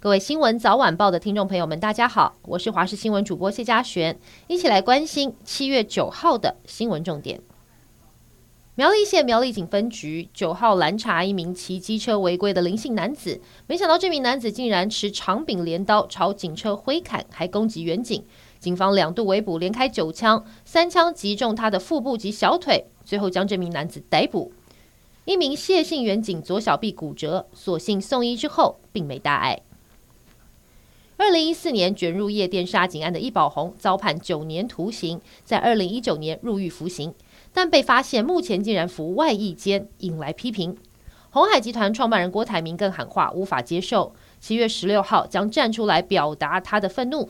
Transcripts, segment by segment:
各位新闻早晚报的听众朋友们，大家好，我是华视新闻主播谢佳璇，一起来关心七月九号的新闻重点。苗栗县苗栗警分局九号拦查一名骑机车违规的林姓男子，没想到这名男子竟然持长柄镰刀朝警车挥砍，还攻击员警。警方两度围捕，连开九枪，三枪击中他的腹部及小腿，最后将这名男子逮捕。一名谢姓员警左小臂骨折，所幸送医之后并没大碍。二零一四年卷入夜店杀警案的易宝红遭判九年徒刑，在二零一九年入狱服刑，但被发现目前竟然服外役监，引来批评。鸿海集团创办人郭台铭更喊话无法接受，七月十六号将站出来表达他的愤怒。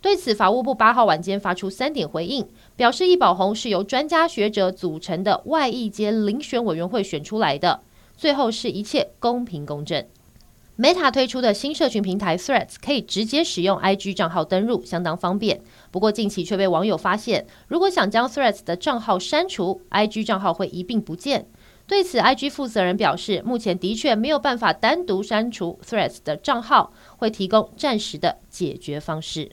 对此，法务部八号晚间发出三点回应，表示易宝红是由专家学者组成的外役监遴选委员会选出来的，最后是一切公平公正。Meta 推出的新社群平台 Threads 可以直接使用 IG 账号登录，相当方便。不过近期却被网友发现，如果想将 Threads 的账号删除，IG 账号会一并不见。对此，IG 负责人表示，目前的确没有办法单独删除 Threads 的账号，会提供暂时的解决方式。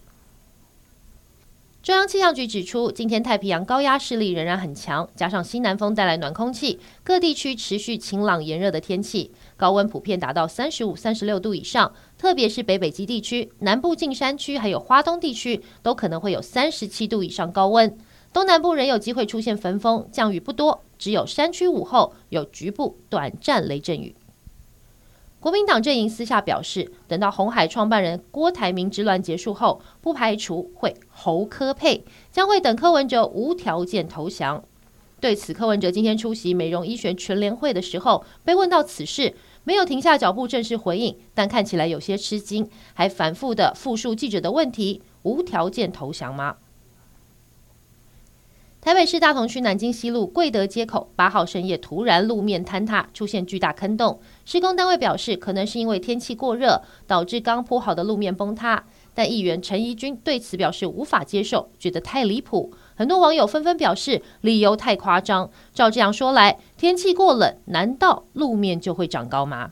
中央气象局指出，今天太平洋高压势力仍然很强，加上西南风带来暖空气，各地区持续晴朗炎热的天气，高温普遍达到三十五、三十六度以上。特别是北北极地区、南部近山区还有花东地区，都可能会有三十七度以上高温。东南部仍有机会出现焚风，降雨不多，只有山区午后有局部短暂雷阵雨。国民党阵营私下表示，等到红海创办人郭台铭之乱结束后，不排除会侯科配，将会等柯文哲无条件投降。对此，柯文哲今天出席美容医学全联会的时候，被问到此事，没有停下脚步正式回应，但看起来有些吃惊，还反复的复述记者的问题：无条件投降吗？台北市大同区南京西路贵德街口八号深夜突然路面坍塌，出现巨大坑洞。施工单位表示，可能是因为天气过热，导致刚铺好的路面崩塌。但议员陈怡君对此表示无法接受，觉得太离谱。很多网友纷纷表示理由太夸张。照这样说来，天气过冷，难道路面就会长高吗？